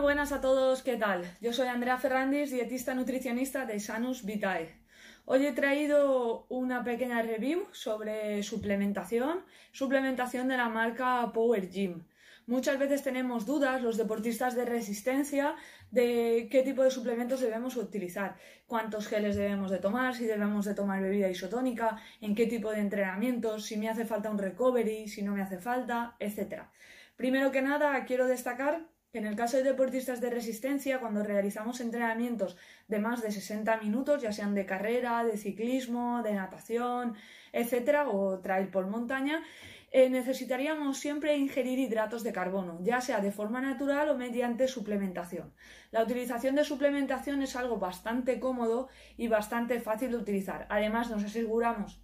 Buenas a todos, ¿qué tal? Yo soy Andrea Ferrandis, dietista nutricionista de Sanus Vitae. Hoy he traído una pequeña review sobre suplementación, suplementación de la marca Power Gym. Muchas veces tenemos dudas los deportistas de resistencia de qué tipo de suplementos debemos utilizar, cuántos geles debemos de tomar, si debemos de tomar bebida isotónica, en qué tipo de entrenamientos, si me hace falta un recovery, si no me hace falta, etc. Primero que nada, quiero destacar en el caso de deportistas de resistencia, cuando realizamos entrenamientos de más de 60 minutos, ya sean de carrera, de ciclismo, de natación, etcétera, o trail por montaña, eh, necesitaríamos siempre ingerir hidratos de carbono, ya sea de forma natural o mediante suplementación. La utilización de suplementación es algo bastante cómodo y bastante fácil de utilizar. Además, nos aseguramos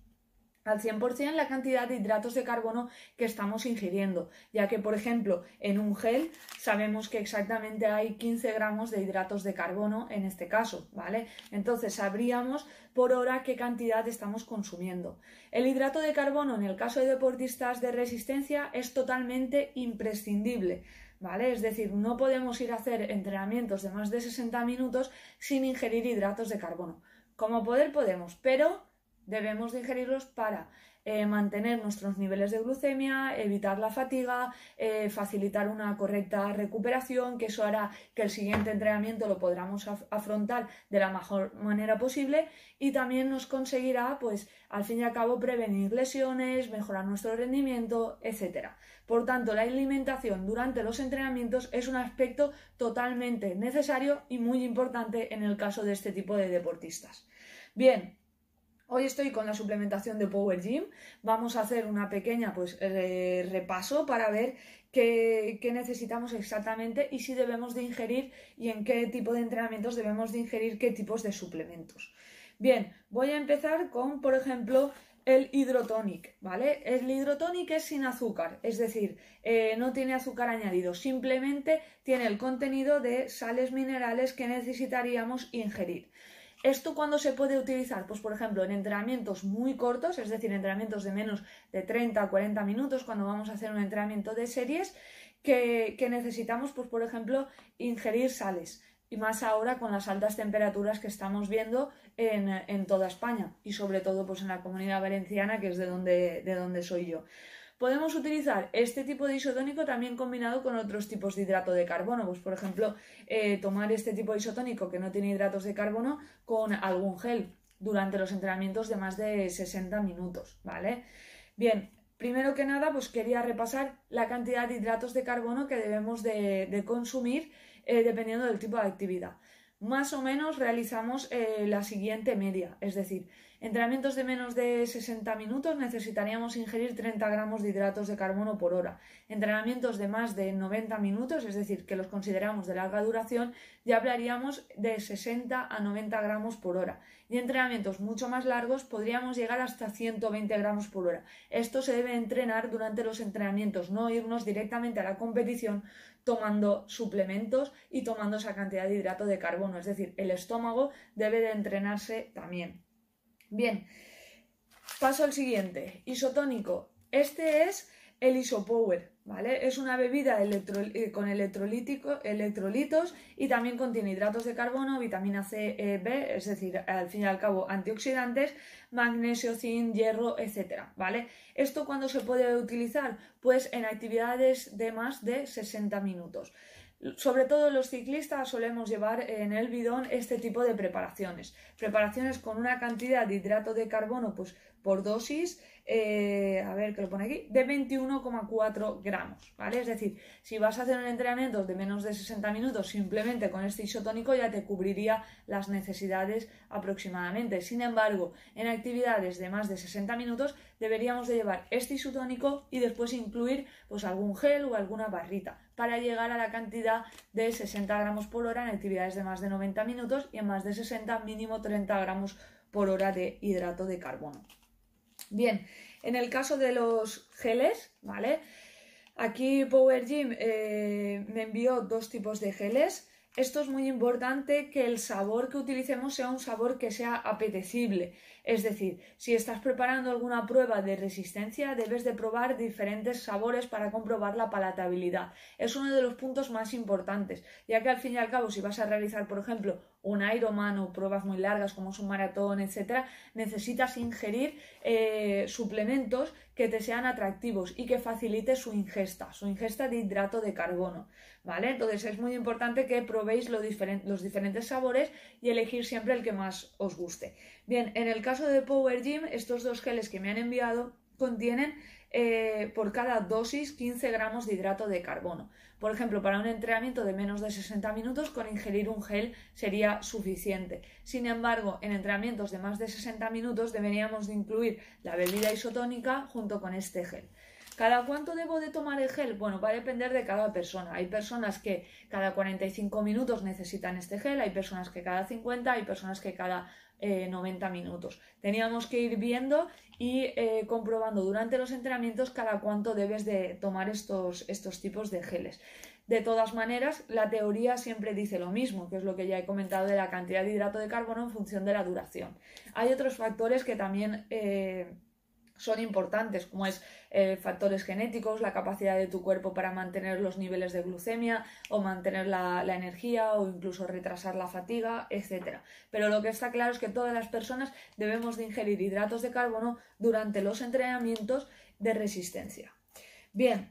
al 100% la cantidad de hidratos de carbono que estamos ingiriendo, ya que, por ejemplo, en un gel sabemos que exactamente hay 15 gramos de hidratos de carbono en este caso, ¿vale? Entonces sabríamos por hora qué cantidad estamos consumiendo. El hidrato de carbono en el caso de deportistas de resistencia es totalmente imprescindible. ¿Vale? Es decir, no podemos ir a hacer entrenamientos de más de 60 minutos sin ingerir hidratos de carbono. Como poder podemos, pero Debemos de ingerirlos para eh, mantener nuestros niveles de glucemia, evitar la fatiga, eh, facilitar una correcta recuperación, que eso hará que el siguiente entrenamiento lo podamos afrontar de la mejor manera posible y también nos conseguirá, pues, al fin y al cabo, prevenir lesiones, mejorar nuestro rendimiento, etc. Por tanto, la alimentación durante los entrenamientos es un aspecto totalmente necesario y muy importante en el caso de este tipo de deportistas. Bien, Hoy estoy con la suplementación de Power Gym. Vamos a hacer una pequeña pues, repaso para ver qué, necesitamos exactamente y si debemos de ingerir y en qué tipo de entrenamientos debemos de ingerir qué tipos de suplementos. Bien, voy a empezar con, por ejemplo, el hidrotonic, ¿vale? El hidrotonic es sin azúcar, es decir, eh, no tiene azúcar añadido, simplemente tiene el contenido de sales minerales que necesitaríamos ingerir. ¿Esto cuándo se puede utilizar? Pues por ejemplo en entrenamientos muy cortos, es decir, entrenamientos de menos de 30 a 40 minutos, cuando vamos a hacer un entrenamiento de series, que, necesitamos, pues por ejemplo, ingerir sales. Y más ahora con las altas temperaturas que estamos viendo en, toda España y sobre todo pues en la comunidad valenciana, que es de donde, de donde soy yo. Podemos utilizar este tipo de isotónico también combinado con otros tipos de hidrato de carbono. Pues, por ejemplo, eh, tomar este tipo de isotónico que no tiene hidratos de carbono con algún gel durante los entrenamientos de más de 60 minutos, ¿vale? Bien, primero que nada, pues quería repasar la cantidad de hidratos de carbono que debemos de, consumir eh, dependiendo del tipo de actividad. Más o menos realizamos eh, la siguiente media, es decir, Entrenamientos de menos de 60 minutos necesitaríamos ingerir 30 gramos de hidratos de carbono por hora. Entrenamientos de más de 90 minutos, es decir, que los consideramos de larga duración, ya hablaríamos de 60 a 90 gramos por hora. Y entrenamientos mucho más largos podríamos llegar hasta 120 gramos por hora. Esto se debe entrenar durante los entrenamientos, no irnos directamente a la competición tomando suplementos y tomando esa cantidad de hidrato de carbono. Es decir, el estómago debe de entrenarse también. Bien, paso al siguiente. Isotónico. Este es el Isopower, ¿vale? Es una bebida eh, con electrolitos y también contiene hidratos de carbono, vitamina C, E, B, es decir, al fin y al cabo antioxidantes, magnesio, zinc, hierro, etcétera, ¿vale? ¿Esto cuándo se puede utilizar? Pues en actividades de más de 60 minutos. Sobre todo los ciclistas solemos llevar en el bidón este tipo de preparaciones. Preparaciones con una cantidad de hidrato de carbono pues, por dosis eh, a ver que lo pone aquí, de 21,4 gramos, ¿vale? Es decir, si vas a hacer un entrenamiento de menos de 60 minutos, simplemente con este isotónico ya te cubriría las necesidades aproximadamente. Sin embargo, en actividades de más de 60 minutos deberíamos de llevar este isotónico y después incluir pues algún gel o alguna barrita para llegar a la cantidad de 60 gramos por hora en actividades de más de 90 minutos y en más de 60 mínimo 30 gramos por hora de hidrato de carbono. Bien, en el caso de los geles, ¿vale? Aquí Power Gym eh, me envió dos tipos de geles. esto es muy importante que el sabor que utilicemos sea un sabor que sea apetecible. Es decir, si estás preparando alguna prueba de resistencia, debes de probar diferentes sabores para comprobar la palatabilidad. Es uno de los puntos más importantes, ya que al fin y al cabo, si vas a realizar, por ejemplo, un Ironman o pruebas muy largas como es un maratón, etcétera, necesitas ingerir eh, suplementos que te sean atractivos y que facilite su ingesta, su ingesta de hidrato de carbono. ¿Vale? Entonces es muy importante que probéis los diferentes sabores y elegir siempre el que más os guste. Bien, en el caso de Power Gym, estos dos geles que me han enviado contienen eh, por cada dosis 15 gramos de hidrato de carbono. Por ejemplo, para un entrenamiento de menos de 60 minutos, con ingerir un gel sería suficiente. Sin embargo, en entrenamientos de más de 60 minutos deberíamos de incluir la bebida isotónica junto con este gel. ¿Cada cuánto debo de tomar el gel? Bueno, va a depender de cada persona. Hay personas que cada 45 minutos necesitan este gel, hay personas que cada 50, hay personas que cada 90 eh, minutos. Teníamos que ir viendo y eh, comprobando durante los entrenamientos cada cuánto debes de tomar estos, estos tipos de geles. De todas maneras, la teoría siempre dice lo mismo, que es lo que ya he comentado de la cantidad de hidrato de carbono en función de la duración. Hay otros factores que también eh, son importantes, como es eh, factores genéticos, la capacidad de tu cuerpo para mantener los niveles de glucemia o mantener la, energía o incluso retrasar la fatiga, etc. Pero lo que está claro es que todas las personas debemos de ingerir hidratos de carbono durante los entrenamientos de resistencia. Bien,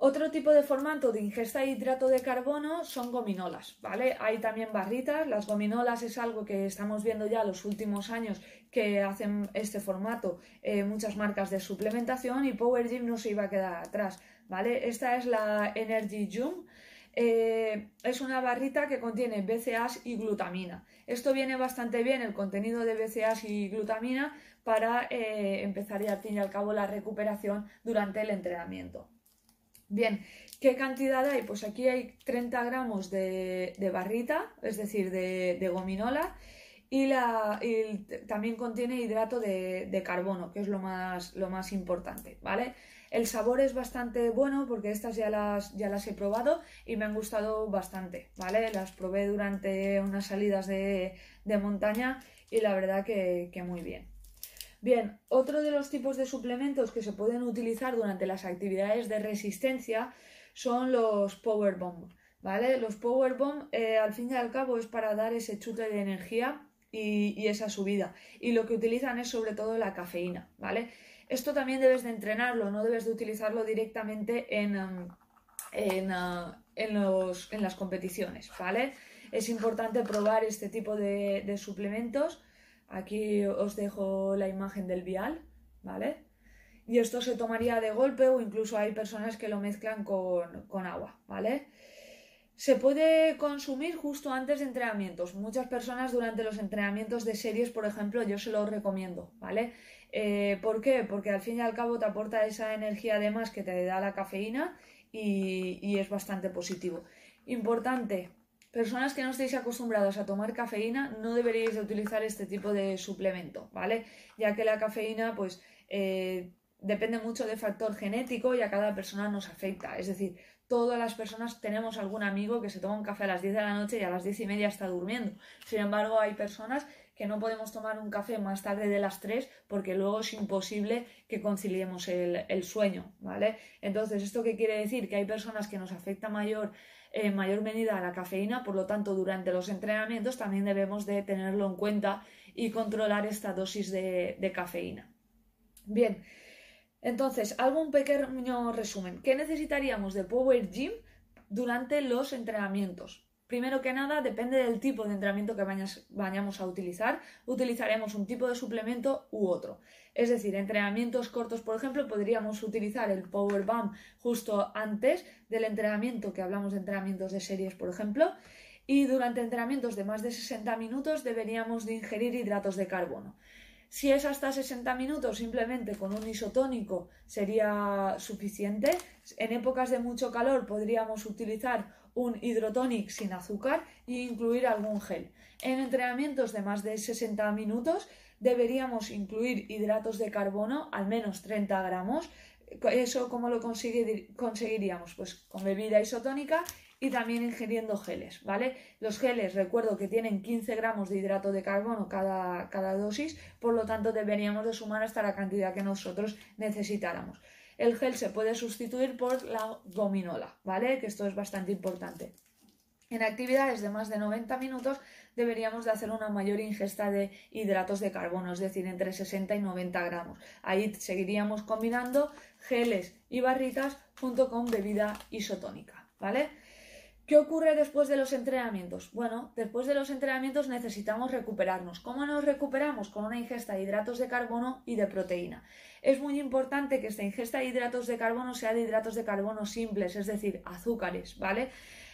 otro tipo de formato de ingesta de hidrato de carbono son gominolas, ¿vale? Hay también barritas, las gominolas es algo que estamos viendo ya los últimos años que hacen este formato eh, muchas marcas de suplementación y Power Gym no se iba a quedar atrás, ¿vale? Esta es la Energy Jump, eh, es una barrita que contiene BCAAs y glutamina. Esto viene bastante bien, el contenido de BCAAs y glutamina, para eh, empezar ya al fin y al cabo la recuperación durante el entrenamiento. Bien, ¿qué cantidad hay? Pues aquí hay 30 gramos de, barrita, es decir, de, gominola, y, la, también contiene hidrato de, carbono, que es lo más, importante, ¿vale? El sabor es bastante bueno porque estas ya las, ya las he probado y me han gustado bastante, ¿vale? Las probé durante unas salidas de, montaña y la verdad que muy bien. Bien, otro de los tipos de suplementos que se pueden utilizar durante las actividades de resistencia son los Power Bomb. ¿vale? Los Power Bomb, eh, al fin y al cabo, es para dar ese chute de energía y, esa subida. Y lo que utilizan es sobre todo la cafeína, ¿vale? Esto también debes de entrenarlo, no debes de utilizarlo directamente en, um, uh, en, las competiciones, ¿vale? Es importante probar este tipo de suplementos Aquí os dejo la imagen del vial, ¿vale? Y esto se tomaría de golpe o incluso hay personas que lo mezclan con, agua, ¿vale? Se puede consumir justo antes de entrenamientos. Muchas personas durante los entrenamientos de series, por ejemplo, yo se lo recomiendo, ¿vale? Eh, ¿Por qué? Porque al fin y al cabo te aporta esa energía además que te da la cafeína y, y es bastante positivo. Importante, Personas que no estéis acostumbrados a tomar cafeína no deberíais de utilizar este tipo de suplemento, ¿vale? Ya que la cafeína, pues, eh, depende mucho de factor genético y a cada persona nos afecta. Es decir, todas las personas tenemos algún amigo que se toma un café a las 10 de la noche y a las 10 y media está durmiendo. Sin embargo, hay personas que no podemos tomar un café más tarde de las 3 porque luego es imposible que conciliemos el, el sueño, ¿vale? Entonces, ¿esto qué quiere decir? Que hay personas que nos afecta mayor en mayor medida la cafeína, por lo tanto durante los entrenamientos también debemos de tenerlo en cuenta y controlar esta dosis de, cafeína. Bien, entonces, hago un pequeño resumen. ¿Qué necesitaríamos de Power Gym durante los entrenamientos? Primero que nada, depende del tipo de entrenamiento que vayamos a utilizar, utilizaremos un tipo de suplemento u otro. Es decir, entrenamientos cortos, por ejemplo, podríamos utilizar el Power Bump justo antes del entrenamiento, que hablamos de entrenamientos de series, por ejemplo, y durante entrenamientos de más de 60 minutos deberíamos de ingerir hidratos de carbono. Si es hasta 60 minutos, simplemente con un isotónico sería suficiente. En épocas de mucho calor podríamos utilizar un hidrotonic sin azúcar e incluir algún gel. En entrenamientos de más de 60 minutos deberíamos incluir hidratos de carbono, al menos 30 gramos. ¿Eso cómo lo conseguiríamos? Pues con bebida isotónica y también ingiriendo geles, ¿vale? Los geles, recuerdo que tienen 15 gramos de hidrato de carbono cada, cada dosis, por lo tanto deberíamos de sumar hasta la cantidad que nosotros necesitáramos. El gel se puede sustituir por la gominola, ¿vale? Que esto es bastante importante. En actividades de más de 90 minutos deberíamos de hacer una mayor ingesta de hidratos de carbono, es decir, entre 60 y 90 gramos. Ahí seguiríamos combinando geles y barritas junto con bebida isotónica, ¿vale? ¿Qué ocurre después de los entrenamientos? Bueno, después de los entrenamientos necesitamos recuperarnos. ¿Cómo nos recuperamos? Con una ingesta de hidratos de carbono y de proteína. Es muy importante que esta ingesta de hidratos de carbono sea de hidratos de carbono simples, es decir, azúcares, ¿vale?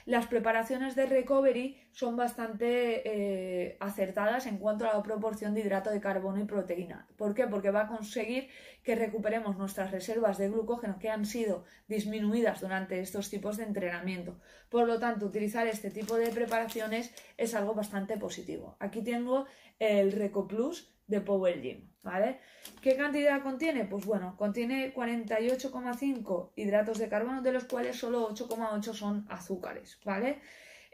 Las preparaciones de recovery son bastante eh, acertadas en cuanto a la proporción de hidrato de carbono y proteína. ¿Por qué? Porque va a conseguir que recuperemos nuestras reservas de glucógeno que han sido disminuidas durante estos tipos de entrenamiento. Por lo tanto, utilizar este tipo de preparaciones es algo bastante positivo. Aquí tengo el RecoPlus de Power Gym, ¿vale? ¿Qué cantidad contiene? Pues bueno, contiene 48,5 hidratos de carbono, de los cuales solo 8,8 son azúcares, ¿vale?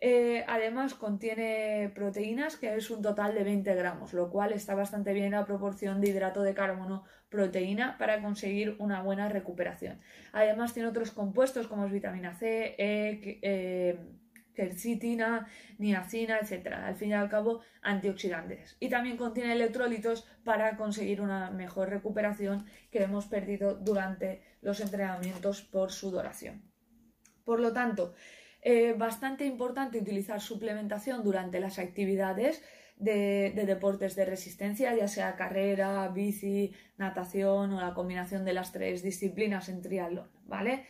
Eh, además contiene proteínas, que es un total de 20 gramos, lo cual está bastante bien la proporción de hidrato de carbono proteína para conseguir una buena recuperación. Además tiene otros compuestos como es vitamina C, E, eh, quercitina, niacina, etc. Al fin y al cabo, antioxidantes. Y también contiene electrolitos para conseguir una mejor recuperación que hemos perdido durante los entrenamientos por sudoración. Por lo tanto, eh, bastante importante utilizar suplementación durante las actividades de, de, deportes de resistencia, ya sea carrera, bici, natación o la combinación de las tres disciplinas en triatlón, ¿vale?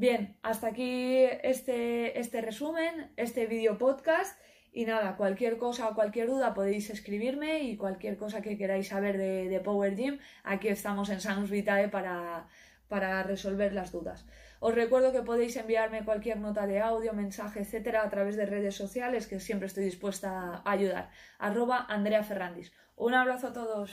Bien, hasta aquí este, este resumen, este video podcast. Y nada, cualquier cosa o cualquier duda podéis escribirme y cualquier cosa que queráis saber de, Power Gym, aquí estamos en Sanus Vitae para, para resolver las dudas. Os recuerdo que podéis enviarme cualquier nota de audio, mensaje, etcétera, a través de redes sociales, que siempre estoy dispuesta a ayudar. Arroba Andrea Ferrandis. Un abrazo a todos.